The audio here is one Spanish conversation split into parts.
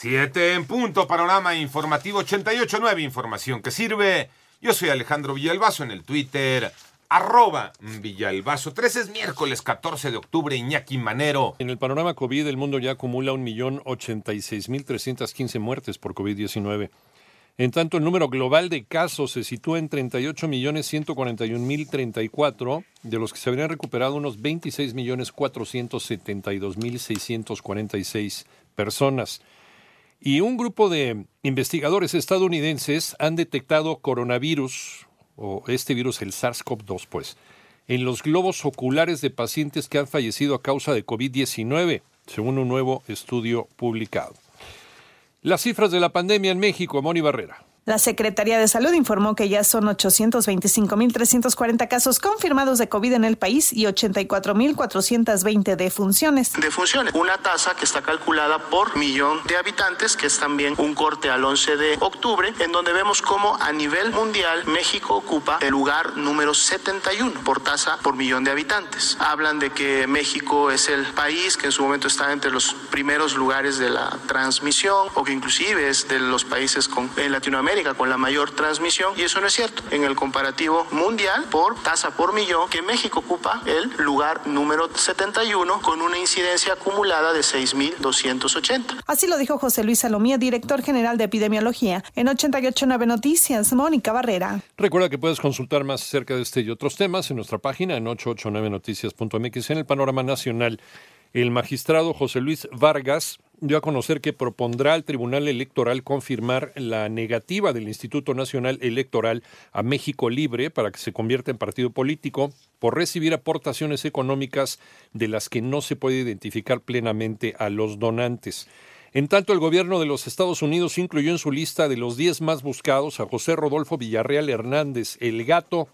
Siete en punto, panorama informativo 88.9, información que sirve. Yo soy Alejandro Villalbazo en el Twitter, arroba Villalbazo. 13 es miércoles 14 de octubre, Iñaki Manero. En el panorama COVID, el mundo ya acumula 1.086.315 muertes por COVID-19. En tanto, el número global de casos se sitúa en 38.141.034, de los que se habrían recuperado unos 26.472.646 personas. Y un grupo de investigadores estadounidenses han detectado coronavirus, o este virus, el SARS-CoV-2, pues, en los globos oculares de pacientes que han fallecido a causa de COVID-19, según un nuevo estudio publicado. Las cifras de la pandemia en México, Moni Barrera. La Secretaría de Salud informó que ya son 825.340 casos confirmados de COVID en el país y 84.420 defunciones. Defunciones, una tasa que está calculada por millón de habitantes, que es también un corte al 11 de octubre, en donde vemos cómo a nivel mundial México ocupa el lugar número 71 por tasa por millón de habitantes. Hablan de que México es el país que en su momento está entre los primeros lugares de la transmisión o que inclusive es de los países con, en Latinoamérica con la mayor transmisión y eso no es cierto. En el comparativo mundial por tasa por millón que México ocupa el lugar número 71 con una incidencia acumulada de 6.280. Así lo dijo José Luis Salomía, director general de epidemiología en 889 Noticias, Mónica Barrera. Recuerda que puedes consultar más acerca de este y otros temas en nuestra página en 889noticias.mx en el panorama nacional. El magistrado José Luis Vargas dio a conocer que propondrá al Tribunal Electoral confirmar la negativa del Instituto Nacional Electoral a México Libre para que se convierta en partido político por recibir aportaciones económicas de las que no se puede identificar plenamente a los donantes. En tanto, el gobierno de los Estados Unidos incluyó en su lista de los 10 más buscados a José Rodolfo Villarreal Hernández, el gato,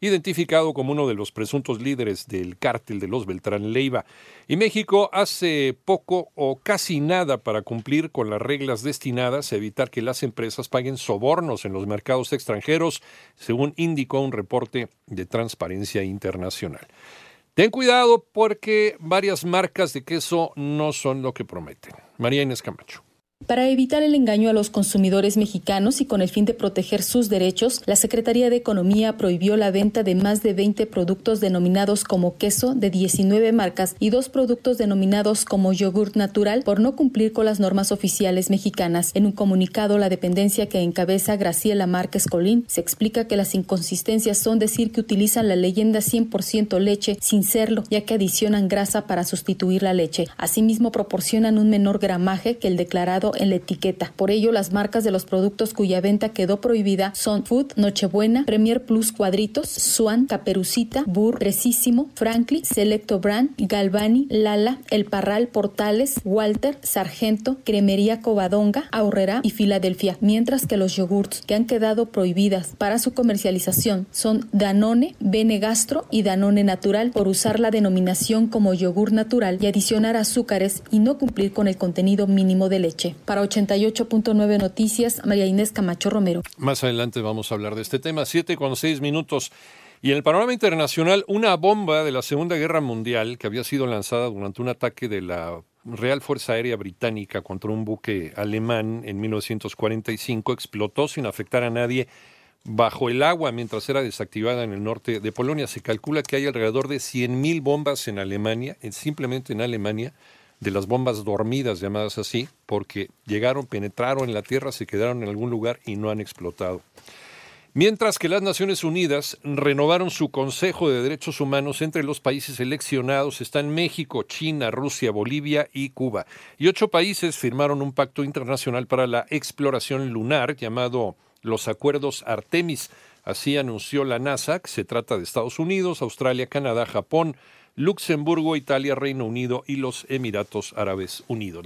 identificado como uno de los presuntos líderes del cártel de los Beltrán Leiva. Y México hace poco o casi nada para cumplir con las reglas destinadas a evitar que las empresas paguen sobornos en los mercados extranjeros, según indicó un reporte de Transparencia Internacional. Ten cuidado porque varias marcas de queso no son lo que prometen. María Inés Camacho. Para evitar el engaño a los consumidores mexicanos y con el fin de proteger sus derechos, la Secretaría de Economía prohibió la venta de más de 20 productos denominados como queso de 19 marcas y dos productos denominados como yogurt natural por no cumplir con las normas oficiales mexicanas. En un comunicado, la dependencia que encabeza Graciela Márquez Colín se explica que las inconsistencias son decir que utilizan la leyenda 100% leche sin serlo, ya que adicionan grasa para sustituir la leche. Asimismo, proporcionan un menor gramaje que el declarado en la etiqueta. Por ello, las marcas de los productos cuya venta quedó prohibida son Food, Nochebuena, Premier Plus Cuadritos, Swan, Caperucita, Burr, Precisísimo, Franklin, Selecto Brand, Galvani, Lala, El Parral, Portales, Walter, Sargento, Cremería Covadonga, Aurrera y Filadelfia, mientras que los yogurts que han quedado prohibidas para su comercialización son Danone, Bene Gastro y Danone Natural por usar la denominación como yogur natural y adicionar azúcares y no cumplir con el contenido mínimo de leche. Para 88.9 Noticias, María Inés Camacho Romero. Más adelante vamos a hablar de este tema. Siete con seis minutos. Y en el panorama internacional, una bomba de la Segunda Guerra Mundial que había sido lanzada durante un ataque de la Real Fuerza Aérea Británica contra un buque alemán en 1945 explotó sin afectar a nadie bajo el agua mientras era desactivada en el norte de Polonia. Se calcula que hay alrededor de 100.000 bombas en Alemania, simplemente en Alemania, de las bombas dormidas, llamadas así, porque llegaron, penetraron en la Tierra, se quedaron en algún lugar y no han explotado. Mientras que las Naciones Unidas renovaron su Consejo de Derechos Humanos entre los países seleccionados están México, China, Rusia, Bolivia y Cuba. Y ocho países firmaron un pacto internacional para la exploración lunar llamado los Acuerdos Artemis. Así anunció la NASA, que se trata de Estados Unidos, Australia, Canadá, Japón, Luxemburgo, Italia, Reino Unido y los Emiratos Árabes Unidos.